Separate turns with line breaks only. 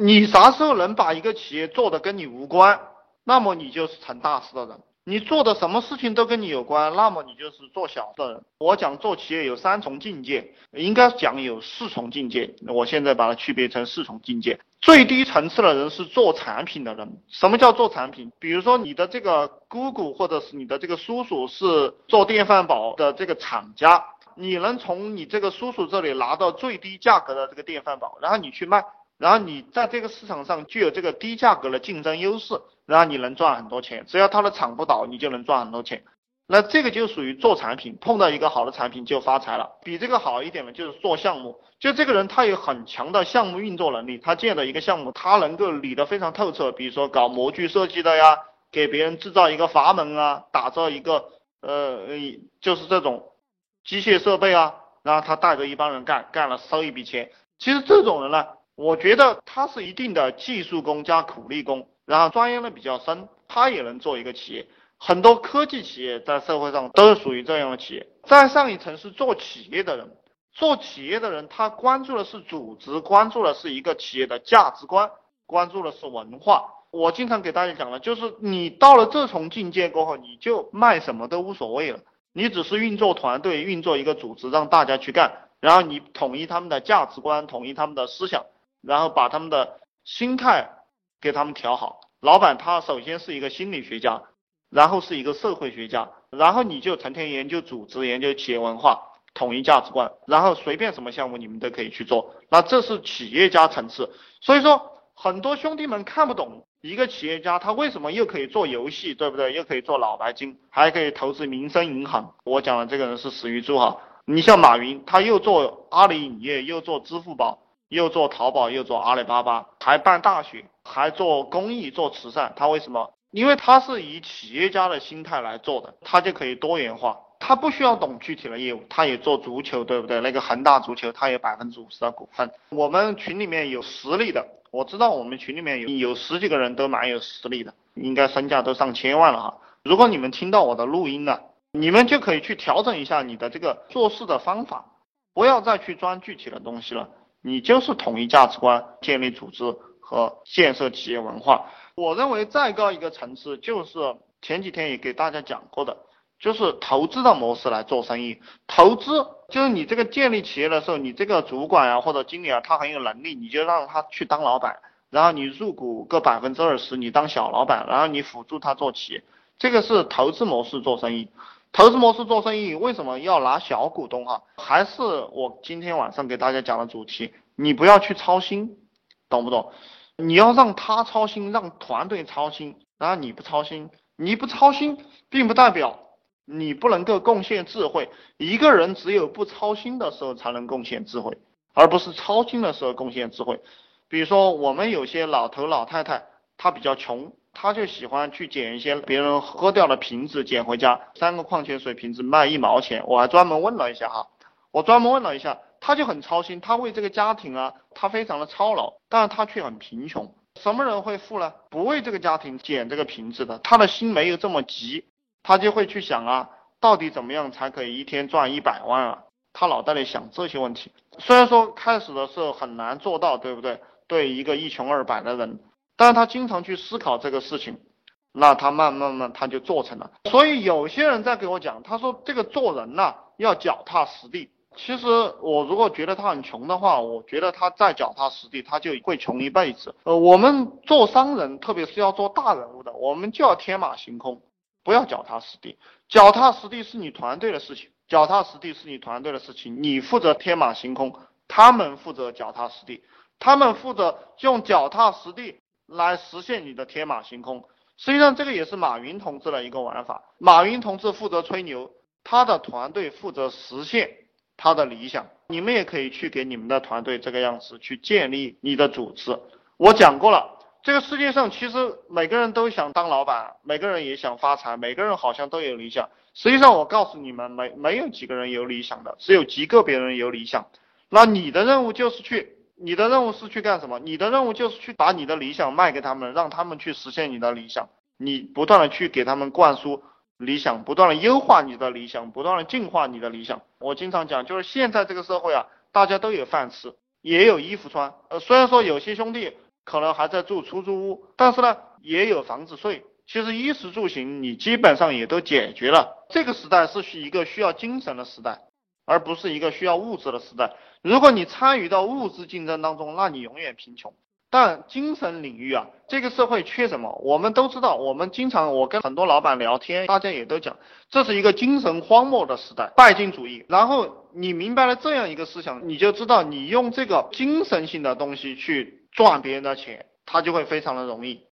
你啥时候能把一个企业做的跟你无关，那么你就是成大事的人。你做的什么事情都跟你有关，那么你就是做小的人。我讲做企业有三重境界，应该讲有四重境界。我现在把它区别成四重境界。最低层次的人是做产品的人。什么叫做产品？比如说你的这个姑姑或者是你的这个叔叔是做电饭煲的这个厂家，你能从你这个叔叔这里拿到最低价格的这个电饭煲，然后你去卖。然后你在这个市场上具有这个低价格的竞争优势，然后你能赚很多钱。只要他的厂不倒，你就能赚很多钱。那这个就属于做产品，碰到一个好的产品就发财了。比这个好一点的，就是做项目。就这个人他有很强的项目运作能力，他建的一个项目，他能够理得非常透彻。比如说搞模具设计的呀，给别人制造一个阀门啊，打造一个呃，就是这种机械设备啊，然后他带着一帮人干，干了收一笔钱。其实这种人呢。我觉得他是一定的技术工加苦力工，然后钻研的比较深，他也能做一个企业。很多科技企业在社会上都是属于这样的企业。再上一层是做企业的人，做企业的人他关注的是组织，关注的是一个企业的价值观，关注的是文化。我经常给大家讲的，就是你到了这重境界过后，你就卖什么都无所谓了，你只是运作团队，运作一个组织，让大家去干，然后你统一他们的价值观，统一他们的思想。然后把他们的心态给他们调好。老板他首先是一个心理学家，然后是一个社会学家，然后你就成天研究组织、研究企业文化、统一价值观，然后随便什么项目你们都可以去做。那这是企业家层次。所以说，很多兄弟们看不懂一个企业家他为什么又可以做游戏，对不对？又可以做脑白金，还可以投资民生银行。我讲的这个人是史玉柱哈。你像马云，他又做阿里影业，又做支付宝。又做淘宝，又做阿里巴巴，还办大学，还做公益、做慈善。他为什么？因为他是以企业家的心态来做的，他就可以多元化。他不需要懂具体的业务，他也做足球，对不对？那个恒大足球，他有百分之五十的股份。我们群里面有实力的，我知道我们群里面有有十几个人都蛮有实力的，应该身价都上千万了哈。如果你们听到我的录音了，你们就可以去调整一下你的这个做事的方法，不要再去钻具体的东西了。你就是统一价值观，建立组织和建设企业文化。我认为再高一个层次，就是前几天也给大家讲过的，就是投资的模式来做生意。投资就是你这个建立企业的时候，你这个主管啊或者经理啊，他很有能力，你就让他去当老板，然后你入股个百分之二十，你当小老板，然后你辅助他做企业。这个是投资模式做生意。投资模式做生意为什么要拿小股东哈？还是我今天晚上给大家讲的主题，你不要去操心，懂不懂？你要让他操心，让团队操心，然后你不操心，你不操心，并不代表你不能够贡献智慧。一个人只有不操心的时候才能贡献智慧，而不是操心的时候贡献智慧。比如说我们有些老头老太太，他比较穷。他就喜欢去捡一些别人喝掉的瓶子，捡回家，三个矿泉水瓶子卖一毛钱。我还专门问了一下哈，我专门问了一下，他就很操心，他为这个家庭啊，他非常的操劳，但是他却很贫穷。什么人会富呢？不为这个家庭捡这个瓶子的，他的心没有这么急，他就会去想啊，到底怎么样才可以一天赚一百万啊？他脑袋里想这些问题。虽然说开始的时候很难做到，对不对？对一个一穷二白的人。但是他经常去思考这个事情，那他慢慢慢他就做成了。所以有些人在给我讲，他说这个做人呐要脚踏实地。其实我如果觉得他很穷的话，我觉得他再脚踏实地，他就会穷一辈子。呃，我们做商人，特别是要做大人物的，我们就要天马行空，不要脚踏实地。脚踏实地是你团队的事情，脚踏实地是你团队的事情，你负责天马行空，他们负责脚踏实地，他们负责用脚踏实地。来实现你的天马行空，实际上这个也是马云同志的一个玩法。马云同志负责吹牛，他的团队负责实现他的理想。你们也可以去给你们的团队这个样子去建立你的组织。我讲过了，这个世界上其实每个人都想当老板，每个人也想发财，每个人好像都有理想。实际上我告诉你们，没没有几个人有理想的，只有极个别人有理想。那你的任务就是去。你的任务是去干什么？你的任务就是去把你的理想卖给他们，让他们去实现你的理想。你不断的去给他们灌输理想，不断的优化你的理想，不断的进化你的理想。我经常讲，就是现在这个社会啊，大家都有饭吃，也有衣服穿。呃，虽然说有些兄弟可能还在住出租屋，但是呢也有房子睡。其实衣食住行你基本上也都解决了。这个时代是一个需要精神的时代，而不是一个需要物质的时代。如果你参与到物质竞争当中，那你永远贫穷。但精神领域啊，这个社会缺什么？我们都知道，我们经常我跟很多老板聊天，大家也都讲，这是一个精神荒漠的时代，拜金主义。然后你明白了这样一个思想，你就知道你用这个精神性的东西去赚别人的钱，它就会非常的容易。